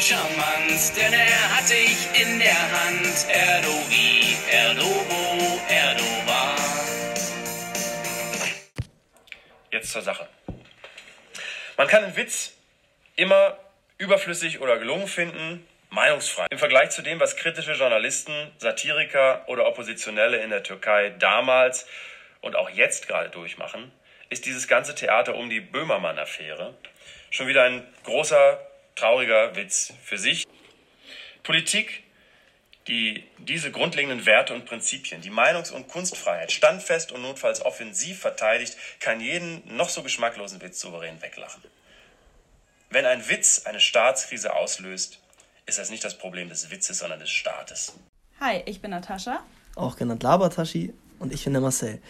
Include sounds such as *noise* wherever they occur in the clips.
charmant, denn er hat dich in der Hand. Erdovi, Erdobo, Erdova. Jetzt zur Sache. Man kann einen Witz immer überflüssig oder gelungen finden, meinungsfrei. Im Vergleich zu dem, was kritische Journalisten, Satiriker oder Oppositionelle in der Türkei damals und auch jetzt gerade durchmachen, ist dieses ganze Theater um die Böhmermann-Affäre schon wieder ein großer, trauriger Witz für sich. Politik, die diese grundlegenden Werte und Prinzipien, die Meinungs- und Kunstfreiheit standfest und notfalls offensiv verteidigt, kann jeden noch so geschmacklosen Witz souverän weglachen. Wenn ein Witz eine Staatskrise auslöst, ist das nicht das Problem des Witzes, sondern des Staates. Hi, ich bin Natascha. Auch genannt Labertashi und ich bin der Marcel.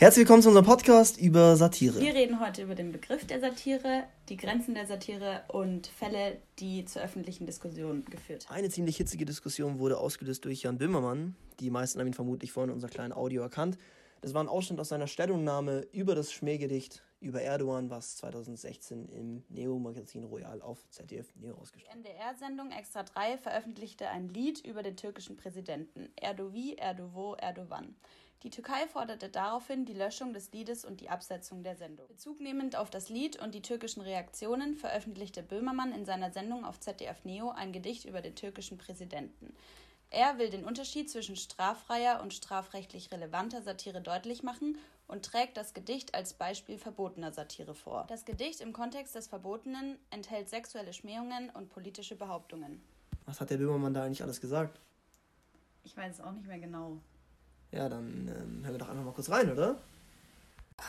Herzlich willkommen zu unserem Podcast über Satire. Wir reden heute über den Begriff der Satire, die Grenzen der Satire und Fälle, die zur öffentlichen Diskussion geführt haben. Eine ziemlich hitzige Diskussion wurde ausgelöst durch Jan Böhmermann. Die meisten haben ihn vermutlich vorhin in unser kleinen Audio erkannt. Das war ein Ausschnitt aus seiner Stellungnahme über das Schmähgedicht über Erdogan, was 2016 im Neo-Magazin Royal auf ZDF Neo ausgestrahlt Die NDR-Sendung Extra 3 veröffentlichte ein Lied über den türkischen Präsidenten Erdovi, Erdovo, Erdogan. Die Türkei forderte daraufhin die Löschung des Liedes und die Absetzung der Sendung. Bezugnehmend auf das Lied und die türkischen Reaktionen veröffentlichte Böhmermann in seiner Sendung auf ZDF Neo ein Gedicht über den türkischen Präsidenten. Er will den Unterschied zwischen straffreier und strafrechtlich relevanter Satire deutlich machen und trägt das Gedicht als Beispiel verbotener Satire vor. Das Gedicht im Kontext des Verbotenen enthält sexuelle Schmähungen und politische Behauptungen. Was hat der Böhmermann da eigentlich alles gesagt? Ich weiß es auch nicht mehr genau. Ja, dann ähm, hören wir doch einfach mal kurz rein, oder?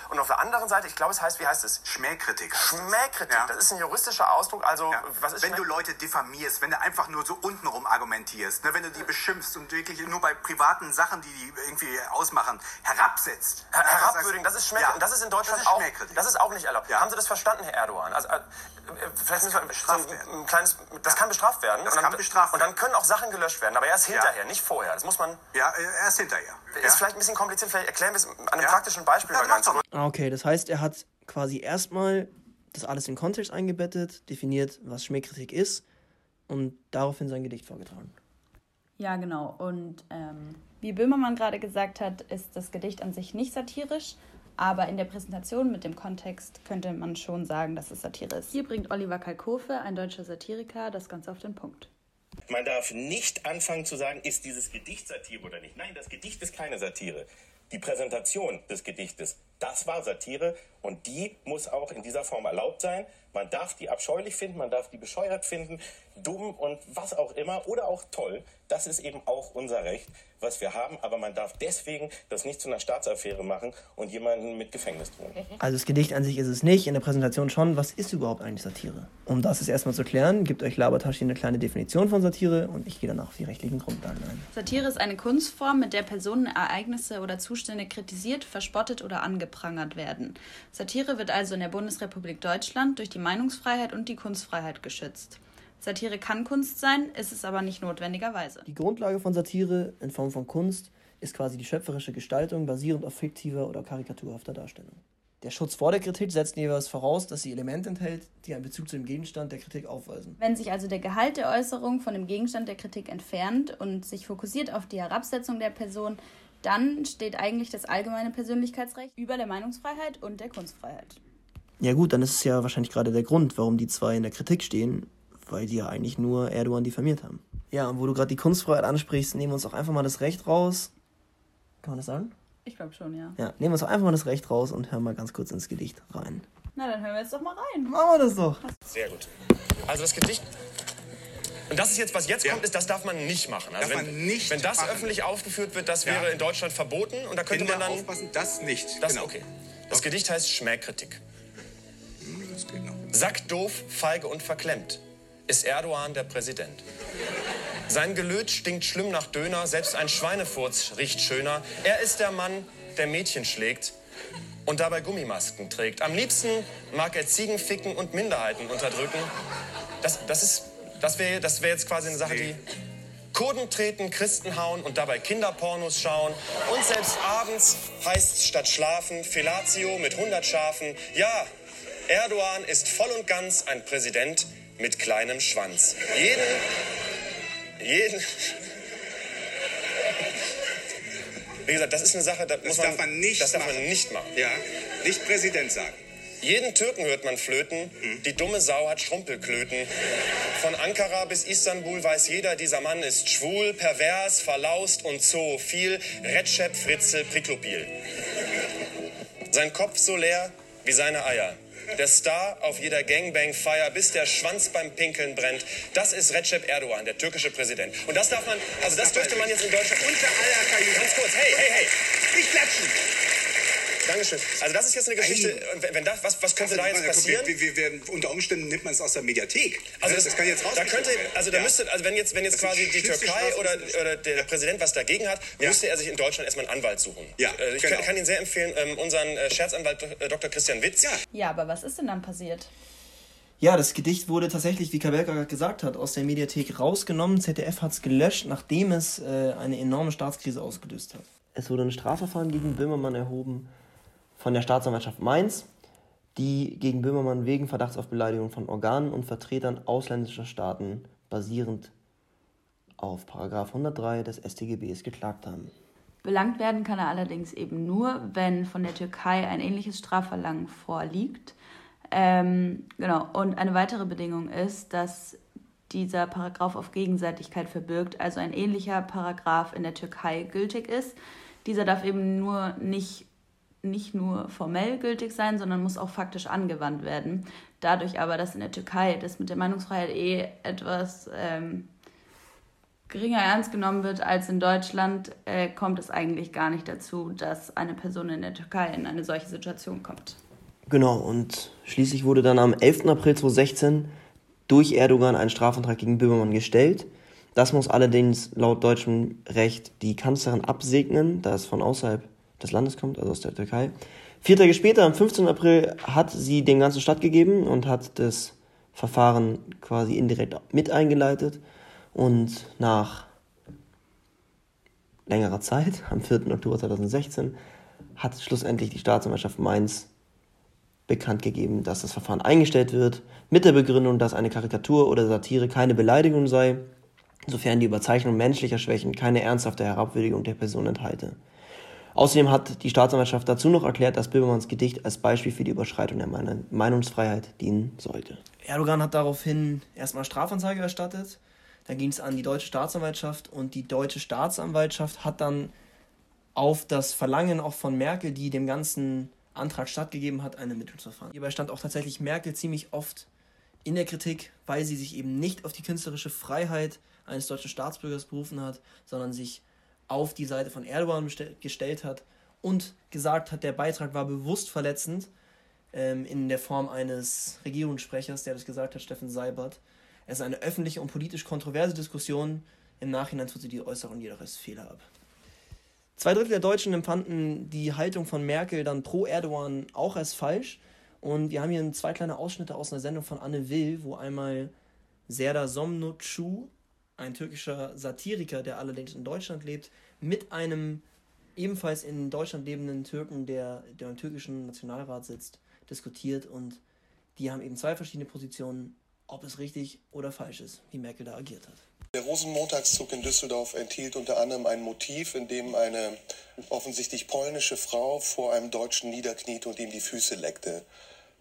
Und auf der anderen Seite, ich glaube, es heißt, wie heißt es? Schmähkritik. heißt. Schmähkritik. Ja. Das ist ein juristischer Ausdruck. Also, Ja. was ist wenn du Leute diffamierst, wenn du einfach nur so untenrum argumentierst, ne, wenn du die beschimpfst und wirklich nur bei privaten Sachen, die die irgendwie ausmachen, herabsetzt. Her- herabwürdigen, das ist Schmähkritik. Ja. Das ist in Deutschland Das ist auch, das ist auch nicht erlaubt. Haben Sie das verstanden, Herr Erdogan? Also, äh, vielleicht müssen wir bestraft so ein, werden. ein kleines, das kann bestraft werden. Das und dann, kann bestraft Und dann können auch Sachen gelöscht werden, aber erst hinterher, nicht vorher. Das muss man, Ja, äh, erst hinterher. ist vielleicht ein bisschen kompliziert, vielleicht erklären wir es an einem praktischen Beispiel Ja, mal ganz okay, das heißt, er hat quasi erstmal das alles in Kontext eingebettet, definiert, was Schmähkritik ist und daraufhin sein Gedicht vorgetragen. Ja, genau. Und ähm, wie Böhmermann gerade gesagt hat, ist das Gedicht an sich nicht satirisch, aber in der Präsentation mit dem Kontext könnte man schon sagen, dass es Satire ist. Hier bringt Oliver Kalkofe, ein deutscher Satiriker, das Ganze auf den Punkt. Man darf nicht anfangen zu sagen, ist dieses Gedicht Satire oder nicht. Nein, das Gedicht ist keine Satire. Die Präsentation des Gedichtes, das war Satire und die muss auch in dieser Form erlaubt sein. Man darf die abscheulich finden, man darf die bescheuert finden, dumm und was auch immer oder auch toll. Das ist eben auch unser Recht, was wir haben. Aber man darf deswegen das nicht zu einer Staatsaffäre machen und jemanden mit Gefängnis drohen. Also das Gedicht an sich ist es nicht, in der Präsentation schon. Was ist überhaupt eigentlich Satire? Um das jetzt erstmal zu klären, gibt euch Labertaschi eine kleine Definition von Satire und ich gehe danach auf die rechtlichen Grundlagen ein. Satire ist eine Kunstform, mit der Personen, Ereignisse oder Zustände kritisiert, verspottet oder angeprangert werden. Satire wird also in der Bundesrepublik Deutschland durch die Meinungsfreiheit und die Kunstfreiheit geschützt. Satire kann Kunst sein, ist es aber nicht notwendigerweise. Die Grundlage von Satire in Form von Kunst ist quasi die schöpferische Gestaltung basierend auf fiktiver oder karikaturhafter Darstellung. Der Schutz vor der Kritik setzt jeweils voraus, dass sie Elemente enthält, die einen Bezug zu dem Gegenstand der Kritik aufweisen. Wenn sich also der Gehalt der Äußerung von dem Gegenstand der Kritik entfernt und sich fokussiert auf die Herabsetzung der Person, dann steht eigentlich das allgemeine Persönlichkeitsrecht über der Meinungsfreiheit und der Kunstfreiheit. Ja gut, dann ist es ja wahrscheinlich gerade der Grund, warum die zwei in der Kritik stehen, weil die ja eigentlich nur Erdogan diffamiert haben. Ja, und wo du gerade die Kunstfreiheit ansprichst, nehmen wir uns auch einfach mal das Recht raus. Kann man das sagen? Ich glaube schon, ja. Ja, nehmen wir uns auch einfach mal das Recht raus und hören mal ganz kurz ins Gedicht rein. Na, dann hören wir jetzt doch mal rein. Machen wir das doch. Sehr gut. Also das Gedicht. Und das ist jetzt, was jetzt Ja. kommt, ist, das darf man nicht machen. Also Darf wenn, man nicht wenn das machen. öffentlich aufgeführt wird, das Ja. wäre in Deutschland verboten und da könnte Kinder man dann. aufpassen, das nicht. Das, genau. okay. Das Gedicht heißt Schmähkritik. Hm, Das geht noch. Sackdoof, feige und verklemmt ist Erdogan der Präsident. Sein Gelöt stinkt schlimm nach Döner, selbst ein Schweinefurz riecht schöner. Er ist der Mann, der Mädchen schlägt und dabei Gummimasken trägt. Am liebsten mag er Ziegen ficken und Minderheiten unterdrücken. Das, das, das wäre das wär jetzt quasi eine Sache, die... Kurden treten, Christen hauen und dabei Kinderpornos schauen. Und selbst abends heißt's statt schlafen Felatio mit 100 Schafen. Ja, Erdogan ist voll und ganz ein Präsident, mit kleinem Schwanz. Jeden, jeden. Wie gesagt, das ist eine Sache, da Das muss darf man nicht das darf machen. man nicht machen. Ja, nicht Präsident sagen. Jeden Türken hört man flöten, die dumme Sau hat Schrumpelklöten. Von Ankara bis Istanbul weiß jeder, dieser Mann ist schwul, pervers, verlaust und zoophil, Recep Fritzel Priklopil. Sein Kopf so leer wie seine Eier. Der Star auf jeder Gangbang-Feier, bis der Schwanz beim Pinkeln brennt. Das ist Recep Erdogan, der türkische Präsident. Und das darf man, also das dürfte man jetzt in Deutschland unter aller Kajüte. Ganz kurz, hey, hey, hey. Nicht klatschen! Dankeschön. Also das ist jetzt eine Geschichte, und wenn, wenn das, was, was könnte da jetzt passieren? Wir, wir, wir, unter Umständen nimmt man es aus der Mediathek. Also das, kann jetzt da rausgekommen könnte, also da Ja. müsste, also wenn jetzt, wenn jetzt Das quasi die Türkei oder, das oder der Präsident was dagegen hat, Ja. müsste er sich in Deutschland erstmal einen Anwalt suchen. Ja, Äh, ich genau. kann, kann Ihnen sehr empfehlen, ähm, unseren äh, Scherzanwalt äh, Dr. Christian Witz. Ja. Ja, aber was ist denn dann passiert? Ja, das Gedicht wurde tatsächlich, wie Kabelka gerade gesagt hat, aus der Mediathek rausgenommen. ZDF hat es gelöscht, nachdem es äh, eine enorme Staatskrise ausgelöst hat. Es wurde ein Strafverfahren gegen Böhmermann erhoben von der Staatsanwaltschaft Mainz, die gegen Böhmermann wegen Verdachts auf Beleidigung von Organen und Vertretern ausländischer Staaten basierend auf Paragraf 103 des StGBs geklagt haben. Belangt werden kann er allerdings eben nur, wenn von der Türkei ein ähnliches Strafverlangen vorliegt. Ähm, genau, und eine weitere Bedingung ist, dass dieser Paragraph auf Gegenseitigkeit verbirgt, also ein ähnlicher Paragraph in der Türkei gültig ist. Dieser darf eben nur nicht, nicht nur formell gültig sein, sondern muss auch faktisch angewandt werden. Dadurch aber, dass in der Türkei das mit der Meinungsfreiheit eh etwas ähm, geringer ernst genommen wird als in Deutschland, äh, kommt es eigentlich gar nicht dazu, dass eine Person in der Türkei in eine solche Situation kommt. Genau, und schließlich wurde dann am 11. April 2016 durch Erdogan ein Strafantrag gegen Böhmermann gestellt. Das muss allerdings laut deutschem Recht die Kanzlerin absegnen, da es von außerhalb des Landes kommt, also aus der Türkei. Vier Tage später, am 15. April, hat sie dem Ganzen stattgegeben und hat das Verfahren quasi indirekt mit eingeleitet. Und nach längerer Zeit, am 4. Oktober 2016, hat schlussendlich die Staatsanwaltschaft Mainz bekannt gegeben, dass das Verfahren eingestellt wird, mit der Begründung, dass eine Karikatur oder Satire keine Beleidigung sei, sofern die Überzeichnung menschlicher Schwächen keine ernsthafte Herabwürdigung der Person enthalte. Außerdem hat die Staatsanwaltschaft dazu noch erklärt, dass Böhmermanns Gedicht als Beispiel für die Überschreitung der Meinungsfreiheit dienen sollte. Erdogan hat daraufhin erstmal Strafanzeige erstattet. Dann ging es an die deutsche Staatsanwaltschaft und die deutsche Staatsanwaltschaft hat dann auf das Verlangen auch von Merkel, die dem ganzen Antrag stattgegeben hat, ein Ermittlungsverfahren. Hierbei stand auch tatsächlich Merkel ziemlich oft in der Kritik, weil sie sich eben nicht auf die künstlerische Freiheit eines deutschen Staatsbürgers berufen hat, sondern sich auf die Seite von Erdogan gestellt hat und gesagt hat, der Beitrag war bewusst verletzend ähm, in der Form eines Regierungssprechers, der das gesagt hat, Steffen Seibert. Es ist eine öffentliche und politisch kontroverse Diskussion. Im Nachhinein tut sie die Äußerung jedoch als Fehler ab. Zwei Drittel der Deutschen empfanden die Haltung von Merkel dann pro Erdogan auch als falsch. Und wir haben hier zwei kleine Ausschnitte aus einer Sendung von Anne Will, wo einmal Serdar Somnotçu, ein türkischer Satiriker, der allerdings in Deutschland lebt, mit einem ebenfalls in Deutschland lebenden Türken, der, der im türkischen Nationalrat sitzt, diskutiert. Und die haben eben zwei verschiedene Positionen, ob es richtig oder falsch ist, wie Merkel da agiert hat. Der Rosenmontagszug in Düsseldorf enthielt unter anderem ein Motiv, in dem eine offensichtlich polnische Frau vor einem Deutschen niederkniete und ihm die Füße leckte.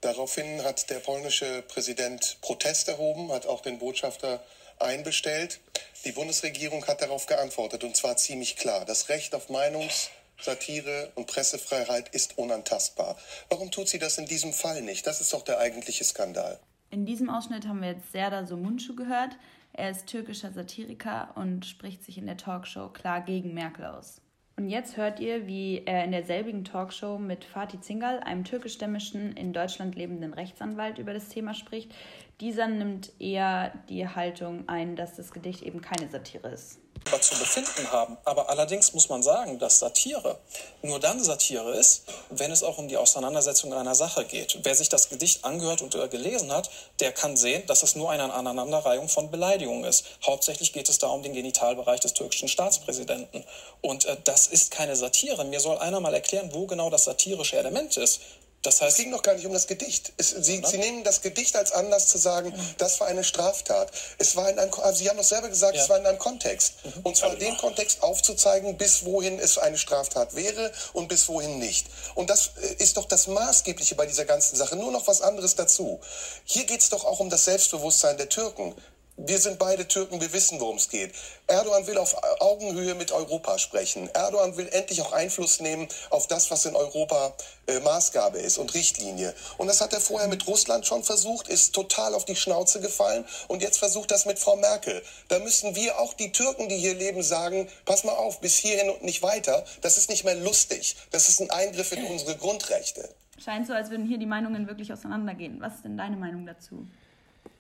Daraufhin hat der polnische Präsident Protest erhoben, hat auch den Botschafter einbestellt. Die Bundesregierung hat darauf geantwortet und zwar ziemlich klar. Das Recht auf Meinungs-, Satire und Pressefreiheit ist unantastbar. Warum tut sie das in diesem Fall nicht? Das ist doch der eigentliche Skandal. In diesem Ausschnitt haben wir jetzt Serdar Somuncu gehört. Er ist türkischer Satiriker und spricht sich in der Talkshow klar gegen Merkel aus. Und jetzt hört ihr, wie er in derselbigen Talkshow mit Fatih Zingal, einem türkischstämmigen, in Deutschland lebenden Rechtsanwalt, über das Thema spricht. Dieser nimmt eher die Haltung ein, dass das Gedicht eben keine Satire ist. Zu befinden haben. Aber allerdings muss man sagen, dass Satire nur dann Satire ist, wenn es auch um die Auseinandersetzung einer Sache geht. Wer sich das Gedicht angehört und äh, gelesen hat, der kann sehen, dass es nur eine Aneinanderreihung von Beleidigungen ist. Hauptsächlich geht es da um den Genitalbereich des türkischen Staatspräsidenten. Und äh, das ist keine Satire. Mir soll einer mal erklären, wo genau das satirische Element ist. Das heißt, es ging doch gar nicht um das Gedicht. Es, Sie, Sie, nehmen das Gedicht als Anlass zu sagen, das war eine Straftat. Es war in einem, also Sie haben doch selber gesagt, ja. es war in einem Kontext. Mhm. Und zwar den Kontext aufzuzeigen, bis wohin es eine Straftat wäre und bis wohin nicht. Und das äh, ist doch das Maßgebliche bei dieser ganzen Sache. Nur noch was anderes dazu. Hier geht es doch auch um das Selbstbewusstsein der Türken. Wir sind beide Türken, wir wissen, worum es geht. Erdogan will auf Augenhöhe mit Europa sprechen. Erdogan will endlich auch Einfluss nehmen auf das, was in Europa äh, Maßgabe ist und Richtlinie. Und das hat er vorher mit Russland schon versucht, ist total auf die Schnauze gefallen und jetzt versucht das mit Frau Merkel. Da müssen wir auch die Türken, die hier leben, sagen, pass mal auf, bis hierhin und nicht weiter. Das ist nicht mehr lustig. Das ist ein Eingriff in unsere Grundrechte. Scheint so, als würden hier die Meinungen wirklich auseinandergehen. Was ist denn deine Meinung dazu?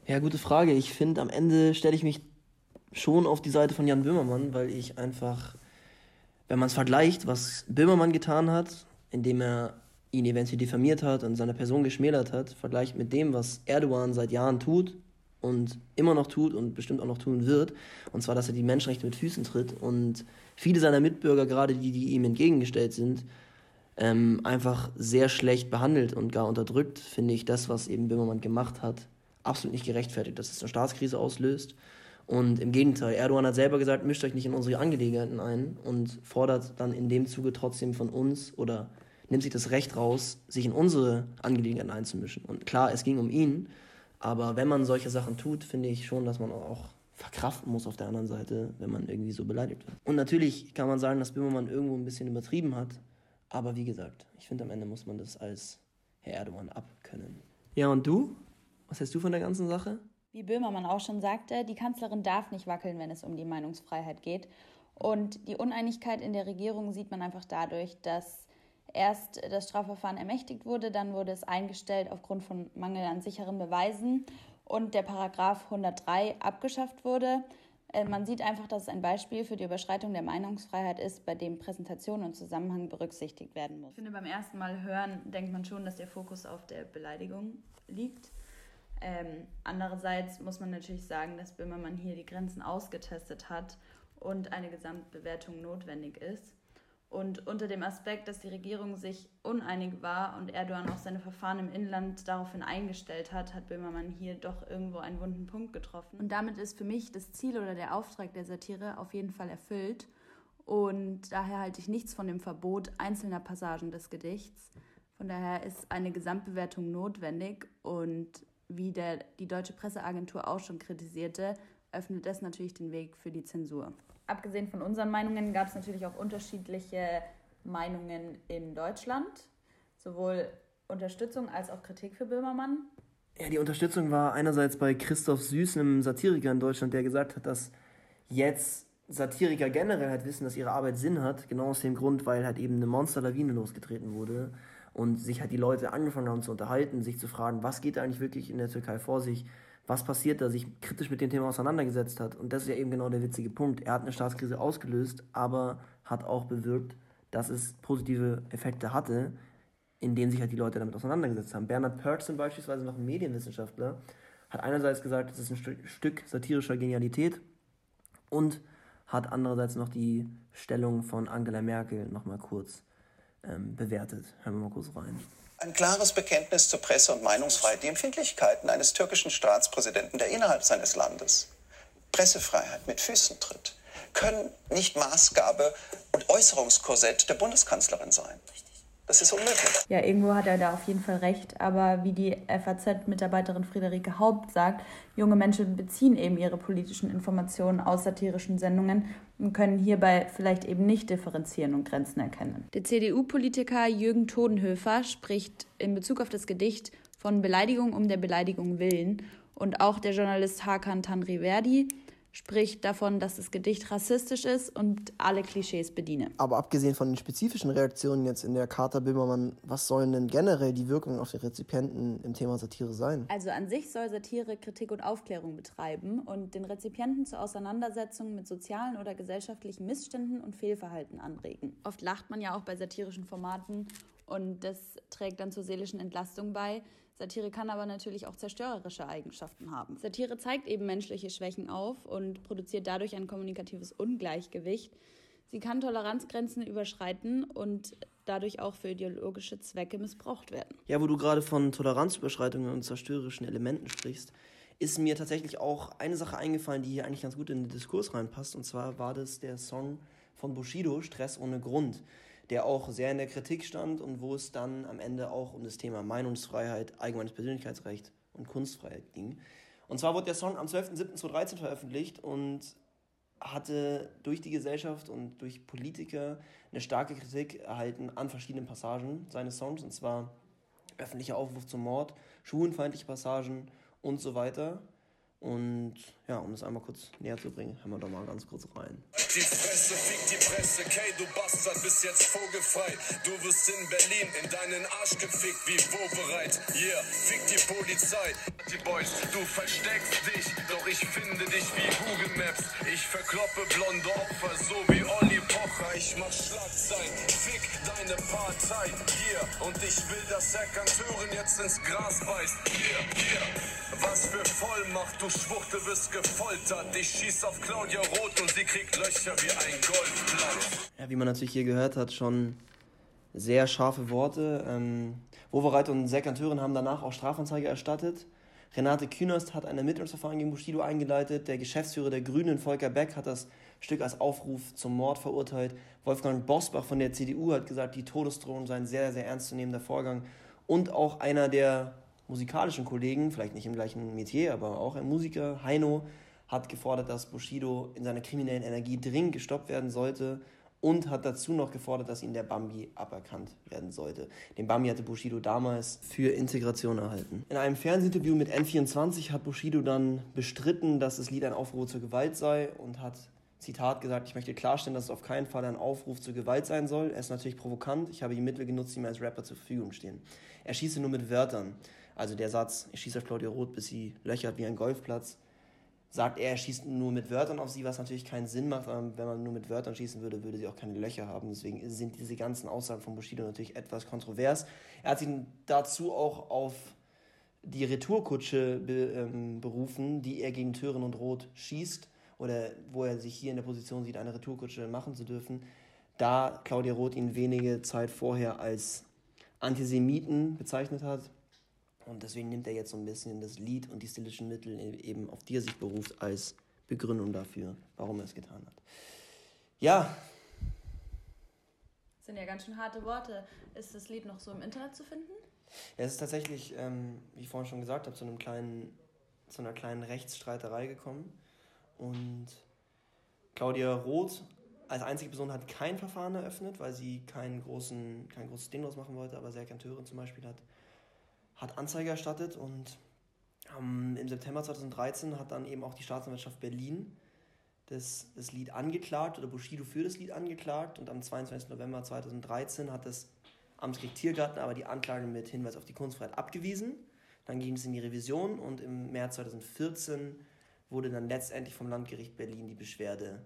Ja, gute Frage. Ich finde, am Ende stelle ich mich schon auf die Seite von Jan Böhmermann, weil ich einfach, wenn man es vergleicht, was Böhmermann getan hat, indem er ihn eventuell diffamiert hat und seine Person geschmälert hat, vergleicht mit dem, was Erdogan seit Jahren tut und immer noch tut und bestimmt auch noch tun wird, und zwar, dass er die Menschenrechte mit Füßen tritt und viele seiner Mitbürger, gerade die, die ihm entgegengestellt sind, ähm, einfach sehr schlecht behandelt und gar unterdrückt, finde ich das, was eben Böhmermann gemacht hat, absolut nicht gerechtfertigt, dass es eine Staatskrise auslöst. Und im Gegenteil, Erdogan hat selber gesagt, mischt euch nicht in unsere Angelegenheiten ein und fordert dann in dem Zuge trotzdem von uns oder nimmt sich das Recht raus, sich in unsere Angelegenheiten einzumischen. Und klar, es ging um ihn, aber wenn man solche Sachen tut, finde ich schon, dass man auch verkraften muss auf der anderen Seite, wenn man irgendwie so beleidigt wird. Und natürlich kann man sagen, dass Böhmermann irgendwo ein bisschen übertrieben hat, aber wie gesagt, ich finde am Ende muss man das als Herr Erdogan abkönnen. Ja, und du? Was hältst du von der ganzen Sache? Wie Böhmermann auch schon sagte, die Kanzlerin darf nicht wackeln, wenn es um die Meinungsfreiheit geht. Und die Uneinigkeit in der Regierung sieht man einfach dadurch, dass erst das Strafverfahren ermächtigt wurde, dann wurde es eingestellt aufgrund von Mangel an sicheren Beweisen und der Paragraph 103 abgeschafft wurde. Äh, man sieht einfach, dass es ein Beispiel für die Überschreitung der Meinungsfreiheit ist, bei dem Präsentation und Zusammenhang berücksichtigt werden muss. Ich finde, beim ersten Mal hören denkt man schon, dass der Fokus auf der Beleidigung liegt. Ähm, andererseits muss man natürlich sagen, dass Böhmermann hier die Grenzen ausgetestet hat und eine Gesamtbewertung notwendig ist. Und unter dem Aspekt, dass die Regierung sich uneinig war und Erdogan auch seine Verfahren im Inland daraufhin eingestellt hat, hat Böhmermann hier doch irgendwo einen wunden Punkt getroffen. Und damit ist für mich das Ziel oder der Auftrag der Satire auf jeden Fall erfüllt. Und daher halte ich nichts von dem Verbot einzelner Passagen des Gedichts. Von daher ist eine Gesamtbewertung notwendig und wie der, die deutsche Presseagentur auch schon kritisierte, öffnet das natürlich den Weg für die Zensur. Abgesehen von unseren Meinungen gab es natürlich auch unterschiedliche Meinungen in Deutschland, sowohl Unterstützung als auch Kritik für Böhmermann. Ja, die Unterstützung war einerseits bei Christoph Süß, einem Satiriker in Deutschland, der gesagt hat, dass jetzt Satiriker generell halt wissen, dass ihre Arbeit Sinn hat, genau aus dem Grund, weil halt eben eine Monsterlawine losgetreten wurde und sich halt die Leute angefangen haben zu unterhalten, sich zu fragen, was geht da eigentlich wirklich in der Türkei vor sich, was passiert da, sich kritisch mit dem Thema auseinandergesetzt hat. Und das ist ja eben genau der witzige Punkt. Er hat eine Staatskrise ausgelöst, aber hat auch bewirkt, dass es positive Effekte hatte, in denen sich halt die Leute damit auseinandergesetzt haben. Bernhard Pörtzen beispielsweise, noch ein Medienwissenschaftler, hat einerseits gesagt, es ist ein Stück satirischer Genialität und hat andererseits noch die Stellung von Angela Merkel nochmal kurz ähm, bewertet. Hören wir mal kurz rein. Ein klares Bekenntnis zur Presse- und Meinungsfreiheit, die Empfindlichkeiten eines türkischen Staatspräsidenten, der innerhalb seines Landes Pressefreiheit mit Füßen tritt, können nicht Maßgabe und Äußerungskorsett der Bundeskanzlerin sein. Das ist unmöglich. Ja, irgendwo hat er da auf jeden Fall recht. Aber wie die FAZ-Mitarbeiterin Friederike Haupt sagt, junge Menschen beziehen eben ihre politischen Informationen aus satirischen Sendungen und können hierbei vielleicht eben nicht differenzieren und Grenzen erkennen. Der CDU-Politiker Jürgen Todenhöfer spricht in Bezug auf das Gedicht von Beleidigung um der Beleidigung willen. Und auch der Journalist Hakan Tanriverdi spricht davon, dass das Gedicht rassistisch ist und alle Klischees bediene. Aber abgesehen von den spezifischen Reaktionen jetzt in der Charta Böhmermann, was sollen denn generell die Wirkungen auf die Rezipienten im Thema Satire sein? Also an sich soll Satire Kritik und Aufklärung betreiben und den Rezipienten zur Auseinandersetzung mit sozialen oder gesellschaftlichen Missständen und Fehlverhalten anregen. Oft lacht man ja auch bei satirischen Formaten und das trägt dann zur seelischen Entlastung bei. Satire kann aber natürlich auch zerstörerische Eigenschaften haben. Satire zeigt eben menschliche Schwächen auf und produziert dadurch ein kommunikatives Ungleichgewicht. Sie kann Toleranzgrenzen überschreiten und dadurch auch für ideologische Zwecke missbraucht werden. Ja, wo du gerade von Toleranzüberschreitungen und zerstörerischen Elementen sprichst, ist mir tatsächlich auch eine Sache eingefallen, die hier eigentlich ganz gut in den Diskurs reinpasst. Und zwar war das der Song von Bushido, Stress ohne Grund, der auch sehr in der Kritik stand und wo es dann am Ende auch um das Thema Meinungsfreiheit, allgemeines Persönlichkeitsrecht und Kunstfreiheit ging. Und zwar wurde der Song am 12.07.2013 veröffentlicht und hatte durch die Gesellschaft und durch Politiker eine starke Kritik erhalten an verschiedenen Passagen seines Songs, und zwar öffentlicher Aufruf zum Mord, schwulenfeindliche Passagen und so weiter. Und ja, um das einmal kurz näher zu bringen, hören wir doch mal ganz kurz rein. Die Fresse, fick die Presse, Kay, du Bastard, bist jetzt vogelfrei. Du wirst in Berlin in deinen Arsch gefickt, wie wo bereit. Yeah, fick die Polizei. Die Boys, du versteckst dich, doch ich finde dich wie Google Maps. Ich verkloppe blonde Opfer, so wie Olli Pocher. Ich mach Schlagzeilen, fick deine Partei. Hier, und ich will, dass der Kanteuren jetzt ins Gras beißt. Hier, hier. Was für Vollmacht, du Schwuchtel wirst gefoltert. Ich schieß auf Claudia Roth und sie kriegt Löcher wie ein Golfplatz. Ja, wie man natürlich hier gehört hat, schon sehr scharfe Worte. Ähm, Wovereit und Serkan Tören haben danach auch Strafanzeige erstattet. Renate Künast hat ein Ermittlungsverfahren gegen Bushido eingeleitet. Der Geschäftsführer der Grünen, Volker Beck, hat das Stück als Aufruf zum Mord verurteilt. Wolfgang Bosbach von der CDU hat gesagt, die Todesdrohung sei ein sehr, sehr ernstzunehmender Vorgang. Und auch einer der musikalischen Kollegen, vielleicht nicht im gleichen Metier, aber auch ein Musiker, Heino, hat gefordert, dass Bushido in seiner kriminellen Energie dringend gestoppt werden sollte und hat dazu noch gefordert, dass ihm der Bambi aberkannt werden sollte. Den Bambi hatte Bushido damals für Integration erhalten. In einem Fernsehinterview mit N24 hat Bushido dann bestritten, dass das Lied ein Aufruf zur Gewalt sei und hat Zitat gesagt, ich möchte klarstellen, dass es auf keinen Fall ein Aufruf zur Gewalt sein soll. Er ist natürlich provokant. Ich habe die Mittel genutzt, die mir als Rapper zur Verfügung stehen. Er schieße nur mit Wörtern. Also der Satz, ich schieße auf Claudia Roth, bis sie löchert wie ein Golfplatz, sagt er, er schießt nur mit Wörtern auf sie, was natürlich keinen Sinn macht. Wenn man nur mit Wörtern schießen würde, würde sie auch keine Löcher haben. Deswegen sind diese ganzen Aussagen von Bushido natürlich etwas kontrovers. Er hat sich dazu auch auf die Retourkutsche be, ähm, berufen, die er gegen Tören und Roth schießt oder wo er sich hier in der Position sieht, eine Retourkutsche machen zu dürfen, da Claudia Roth ihn wenige Zeit vorher als Antisemiten bezeichnet hat. Und deswegen nimmt er jetzt so ein bisschen das Lied und die stilischen Mittel eben, auf die er sich beruft, als Begründung dafür, warum er es getan hat. Ja. Das sind ja ganz schön harte Worte. Ist das Lied noch so im Internet zu finden? Ja, es ist tatsächlich, ähm, wie ich vorhin schon gesagt habe, zu, einem kleinen, zu einer kleinen Rechtsstreiterei gekommen. Und Claudia Roth als einzige Person hat kein Verfahren eröffnet, weil sie keinen großen, kein großes Ding draus machen wollte, aber Serkan Tören zum Beispiel hat, hat Anzeige erstattet und ähm, im September 2013 hat dann eben auch die Staatsanwaltschaft Berlin das, das Lied angeklagt oder Bushido für das Lied angeklagt und am 22. November 2013 hat das Amtsgericht Tiergarten aber die Anklage mit Hinweis auf die Kunstfreiheit abgewiesen. Dann ging es in die Revision und im März 2014 wurde dann letztendlich vom Landgericht Berlin die Beschwerde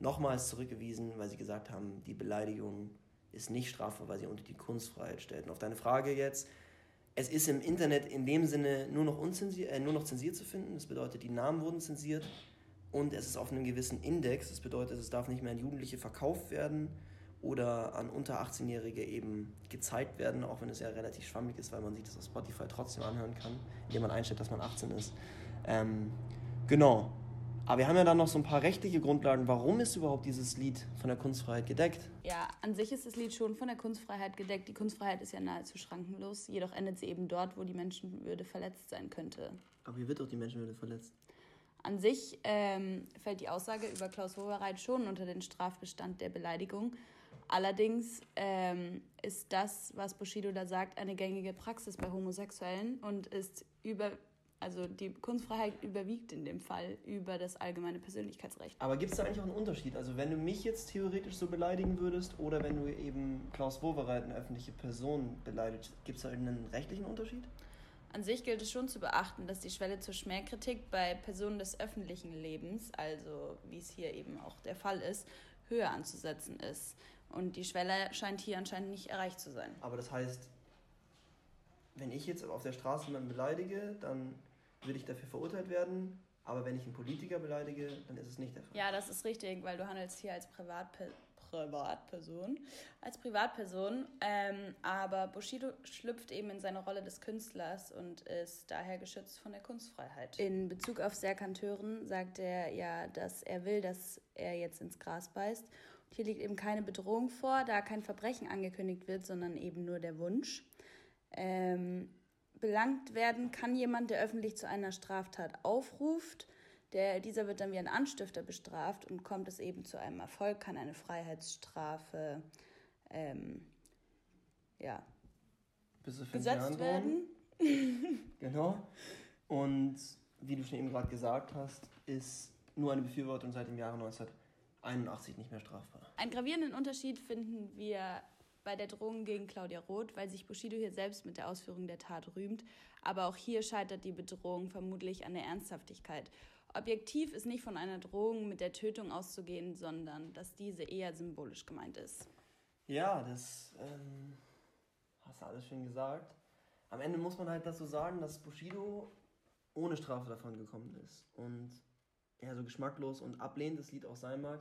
nochmals zurückgewiesen, weil sie gesagt haben, die Beleidigung ist nicht strafbar, weil sie unter die Kunstfreiheit stellt. Und auf deine Frage jetzt, es ist im Internet in dem Sinne nur noch, unzensiert, äh, nur noch zensiert zu finden. Das bedeutet, die Namen wurden zensiert und es ist auf einem gewissen Index. Das bedeutet, es darf nicht mehr an Jugendliche verkauft werden oder an unter 18-Jährige eben gezeigt werden, auch wenn es ja relativ schwammig ist, weil man sich das auf Spotify trotzdem anhören kann, indem man einstellt, dass man 18 ist. Ähm, Genau. Aber wir haben ja dann noch so ein paar rechtliche Grundlagen. Warum ist überhaupt dieses Lied von der Kunstfreiheit gedeckt? Ja, an sich ist das Lied schon von der Kunstfreiheit gedeckt. Die Kunstfreiheit ist ja nahezu schrankenlos. Jedoch endet sie eben dort, wo die Menschenwürde verletzt sein könnte. Aber hier wird doch die Menschenwürde verletzt. An sich ähm, fällt die Aussage über Klaus Wowereit schon unter den Strafbestand der Beleidigung. Allerdings ähm, ist das, was Bushido da sagt, eine gängige Praxis bei Homosexuellen und ist über also die Kunstfreiheit überwiegt in dem Fall über das allgemeine Persönlichkeitsrecht. Aber gibt es da eigentlich auch einen Unterschied? Also wenn du mich jetzt theoretisch so beleidigen würdest oder wenn du eben Klaus Wowereit, eine öffentliche Person, beleidigst, gibt es da einen rechtlichen Unterschied? An sich gilt es schon zu beachten, dass die Schwelle zur Schmähkritik bei Personen des öffentlichen Lebens, also wie es hier eben auch der Fall ist, höher anzusetzen ist. Und die Schwelle scheint hier anscheinend nicht erreicht zu sein. Aber das heißt, wenn ich jetzt auf der Straße jemanden beleidige, dann würde ich dafür verurteilt werden. Aber wenn ich einen Politiker beleidige, dann ist es nicht der Fall. Ja, das ist richtig, weil du handelst hier als Privatpe Privatperson, als Privatperson, ähm, aber Bushido schlüpft eben in seine Rolle des Künstlers und ist daher geschützt von der Kunstfreiheit. In Bezug auf Serkan Tören sagt er ja, dass er will, dass er jetzt ins Gras beißt. Und hier liegt eben keine Bedrohung vor, da kein Verbrechen angekündigt wird, sondern eben nur der Wunsch. Ähm, belangt werden kann jemand, der öffentlich zu einer Straftat aufruft, der, dieser wird dann wie ein Anstifter bestraft und kommt es eben zu einem Erfolg, kann eine Freiheitsstrafe ähm, ja, gesetzt werden. *laughs* genau. Und wie du schon eben gerade gesagt hast, ist nur eine Befürwortung seit dem Jahre 1981 nicht mehr strafbar. Einen gravierenden Unterschied finden wir bei der Drohung gegen Claudia Roth, weil sich Bushido hier selbst mit der Ausführung der Tat rühmt. Aber auch hier scheitert die Bedrohung vermutlich an der Ernsthaftigkeit. Objektiv ist nicht von einer Drohung mit der Tötung auszugehen, sondern dass diese eher symbolisch gemeint ist. Ja, das ähm, hast du alles schön gesagt. Am Ende muss man halt dazu sagen, dass Bushido ohne Strafe davon gekommen ist. Und ja, so geschmacklos und ablehnend das Lied auch sein mag,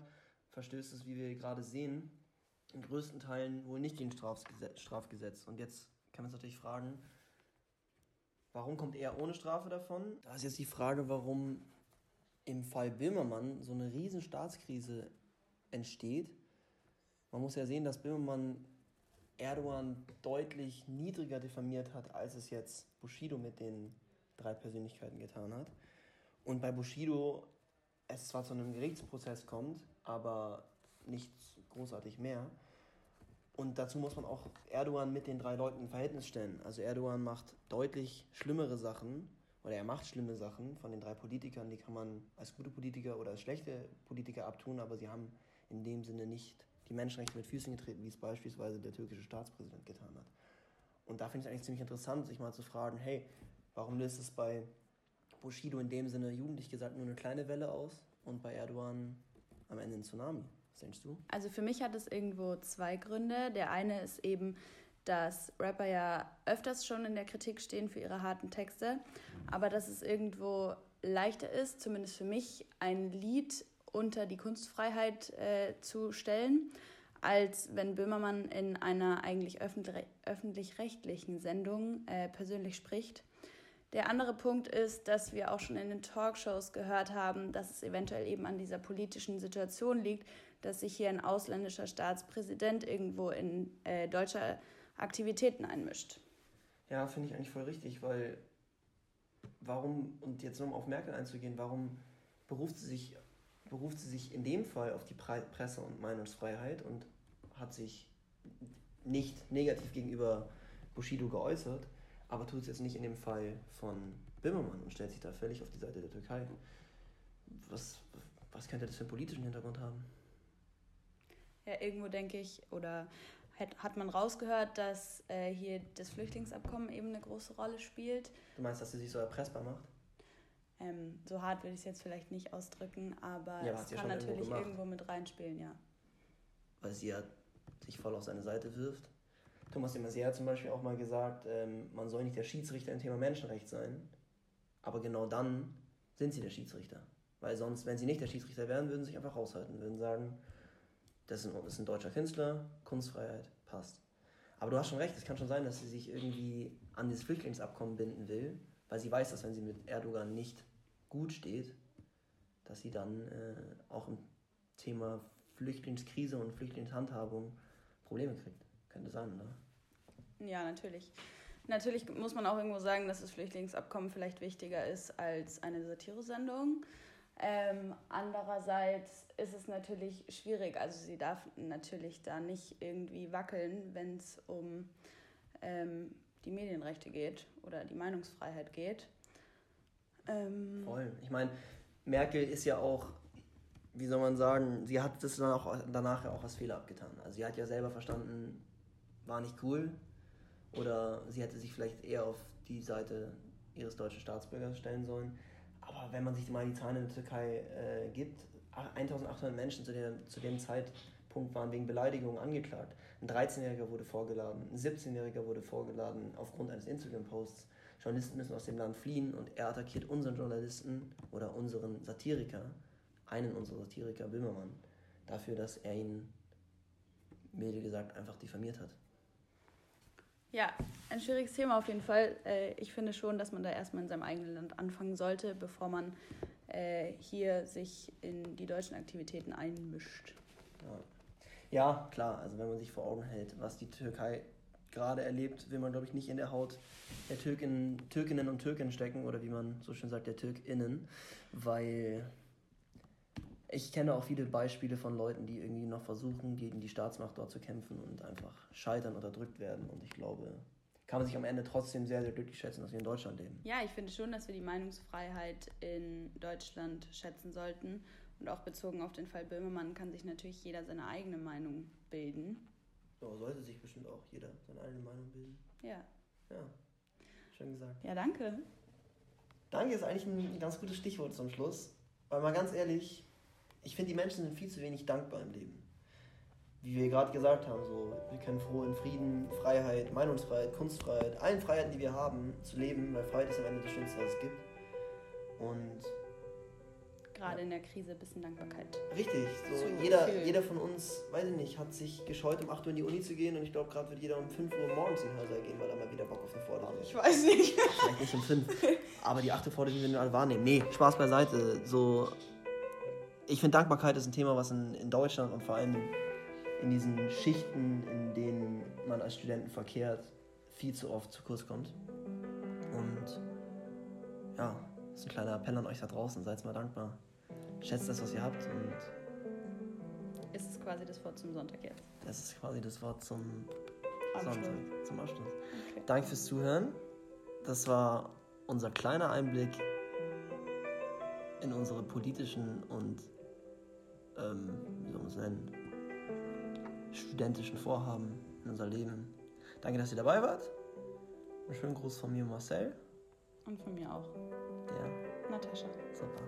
verstößt es, wie wir gerade sehen, in größten Teilen wohl nicht gegen Strafgesetz. Und jetzt kann man sich natürlich fragen, warum kommt er ohne Strafe davon? Da ist jetzt die Frage, warum im Fall Böhmermann so eine riesen Staatskrise entsteht. Man muss ja sehen, dass Böhmermann Erdogan deutlich niedriger diffamiert hat, als es jetzt Bushido mit den drei Persönlichkeiten getan hat. Und bei Bushido es zwar zu einem Gerichtsprozess kommt, aber nicht großartig mehr. Und dazu muss man auch Erdogan mit den drei Leuten in Verhältnis stellen. Also Erdogan macht deutlich schlimmere Sachen oder er macht schlimme Sachen von den drei Politikern, die kann man als gute Politiker oder als schlechte Politiker abtun, aber sie haben in dem Sinne nicht die Menschenrechte mit Füßen getreten, wie es beispielsweise der türkische Staatspräsident getan hat. Und da finde ich es eigentlich ziemlich interessant, sich mal zu fragen, hey, warum löst es bei Bushido in dem Sinne jugendlich gesagt nur eine kleine Welle aus und bei Erdogan am Ende ein Tsunami? Was denkst du? Also für mich hat es irgendwo zwei Gründe. Der eine ist eben, dass Rapper ja öfters schon in der Kritik stehen für ihre harten Texte, aber dass es irgendwo leichter ist, zumindest für mich, ein Lied unter die Kunstfreiheit äh, zu stellen, als wenn Böhmermann in einer eigentlich öffentlich-rechtlichen Sendung äh, persönlich spricht. Der andere Punkt ist, dass wir auch schon in den Talkshows gehört haben, dass es eventuell eben an dieser politischen Situation liegt, dass sich hier ein ausländischer Staatspräsident irgendwo in äh, deutscher Aktivitäten einmischt. Ja, finde ich eigentlich voll richtig, weil warum, und jetzt nur um auf Merkel einzugehen, warum beruft sie sich, beruft sie sich in dem Fall auf die Presse- und Meinungsfreiheit und hat sich nicht negativ gegenüber Bushido geäußert, aber tut es jetzt nicht in dem Fall von Bimmermann und stellt sich da völlig auf die Seite der Türkei. Was, was könnte das für einen politischen Hintergrund haben? Ja, irgendwo denke ich, oder hat man rausgehört, dass äh, hier das Flüchtlingsabkommen eben eine große Rolle spielt. Du meinst, dass sie sich so erpressbar macht? Ähm, so hart würde ich es jetzt vielleicht nicht ausdrücken, aber ja, es kann natürlich irgendwo, irgendwo, mit reinspielen, ja. Weil sie ja sich voll auf seine Seite wirft. Thomas de Maizière hat zum Beispiel auch mal gesagt, ähm, man soll nicht der Schiedsrichter im Thema Menschenrecht sein, aber genau dann sind sie der Schiedsrichter. Weil sonst, wenn sie nicht der Schiedsrichter wären, würden sie sich einfach raushalten, würden sagen, das ist, ein, das ist ein deutscher Künstler, Kunstfreiheit, passt. Aber du hast schon recht, es kann schon sein, dass sie sich irgendwie an das Flüchtlingsabkommen binden will, weil sie weiß, dass wenn sie mit Erdogan nicht gut steht, dass sie dann äh, auch im Thema Flüchtlingskrise und Flüchtlingshandhabung Probleme kriegt. Könnte sein, oder? Ja, natürlich. Natürlich muss man auch irgendwo sagen, dass das Flüchtlingsabkommen vielleicht wichtiger ist als eine Satiresendung. Ähm, andererseits ist es natürlich schwierig. Also sie darf natürlich da nicht irgendwie wackeln, wenn es um ähm, die Medienrechte geht oder die Meinungsfreiheit geht. Ähm, Voll. Ich meine, Merkel ist ja auch, wie soll man sagen, sie hat das dann auch danach ja auch als Fehler abgetan. Also sie hat ja selber verstanden, war nicht cool. Oder sie hätte sich vielleicht eher auf die Seite ihres deutschen Staatsbürgers stellen sollen. Aber wenn man sich mal die Zahlen in der Türkei äh, gibt, 1800 Menschen zu, der, zu dem Zeitpunkt waren wegen Beleidigung angeklagt. Ein 13-Jähriger wurde vorgeladen, ein 17-Jähriger wurde vorgeladen aufgrund eines Instagram-Posts. Journalisten müssen aus dem Land fliehen und er attackiert unseren Journalisten oder unseren Satiriker, einen unserer Satiriker, Böhmermann, dafür, dass er ihn milde gesagt, einfach diffamiert hat. Ja, ein schwieriges Thema auf jeden Fall. Äh, ich finde schon, dass man da erstmal in seinem eigenen Land anfangen sollte, bevor man äh, hier sich in die deutschen Aktivitäten einmischt. Ja. ja, klar, also wenn man sich vor Augen hält, was die Türkei gerade erlebt, will man, glaube ich, nicht in der Haut der Türken, Türkinnen und Türken stecken oder wie man so schön sagt, der Türkinnen, weil ich kenne auch viele Beispiele von Leuten, die irgendwie noch versuchen, gegen die Staatsmacht dort zu kämpfen und einfach scheitern, unterdrückt werden. Und ich glaube, kann man sich am Ende trotzdem sehr, sehr glücklich schätzen, dass wir in Deutschland leben. Ja, ich finde schon, dass wir die Meinungsfreiheit in Deutschland schätzen sollten. Und auch bezogen auf den Fall Böhmermann kann sich natürlich jeder seine eigene Meinung bilden. Ja, sollte sich bestimmt auch jeder seine eigene Meinung bilden. Ja. Ja, schön gesagt. Ja, danke. Danke ist eigentlich ein ganz gutes Stichwort zum Schluss. Weil mal ganz ehrlich, ich finde, die Menschen sind viel zu wenig dankbar im Leben. Wie wir gerade gesagt haben, so, wir können froh in Frieden, Freiheit, Meinungsfreiheit, Kunstfreiheit, allen Freiheiten, die wir haben, zu leben, weil Freiheit ist am Ende das Schönste, was es gibt. Und gerade in der Krise ein bisschen Dankbarkeit. Richtig, so jeder, jeder von uns, weiß ich nicht, hat sich gescheut, um 8 Uhr in die Uni zu gehen und ich glaube, gerade wird jeder um 5 Uhr morgens in den Hörsaal gehen, weil er mal wieder Bock auf den Vortrag hat. Ich weiß nicht. Vielleicht nicht um 5, *laughs* aber die achte Vorlesung werden wir alle wahrnehmen. Nee, Spaß beiseite. So, ich finde, Dankbarkeit ist ein Thema, was in, in Deutschland und vor allem in diesen Schichten, in denen man als Studenten verkehrt, viel zu oft zu kurz kommt. Und ja, das ist ein kleiner Appell an euch da draußen. Seid mal dankbar. Schätzt das, was ihr habt. Und ist es quasi das Wort zum Sonntag jetzt? Das ist quasi das Wort zum Abschluss. Sonntag, zum Abschluss. Okay. Danke fürs Zuhören. Das war unser kleiner Einblick in unsere politischen und, ähm, wie soll man es nennen, studentischen Vorhaben in unser Leben. Danke, dass ihr dabei wart. Einen schönen Gruß von mir, Marcel. Und von mir auch. Der Natascha. Super.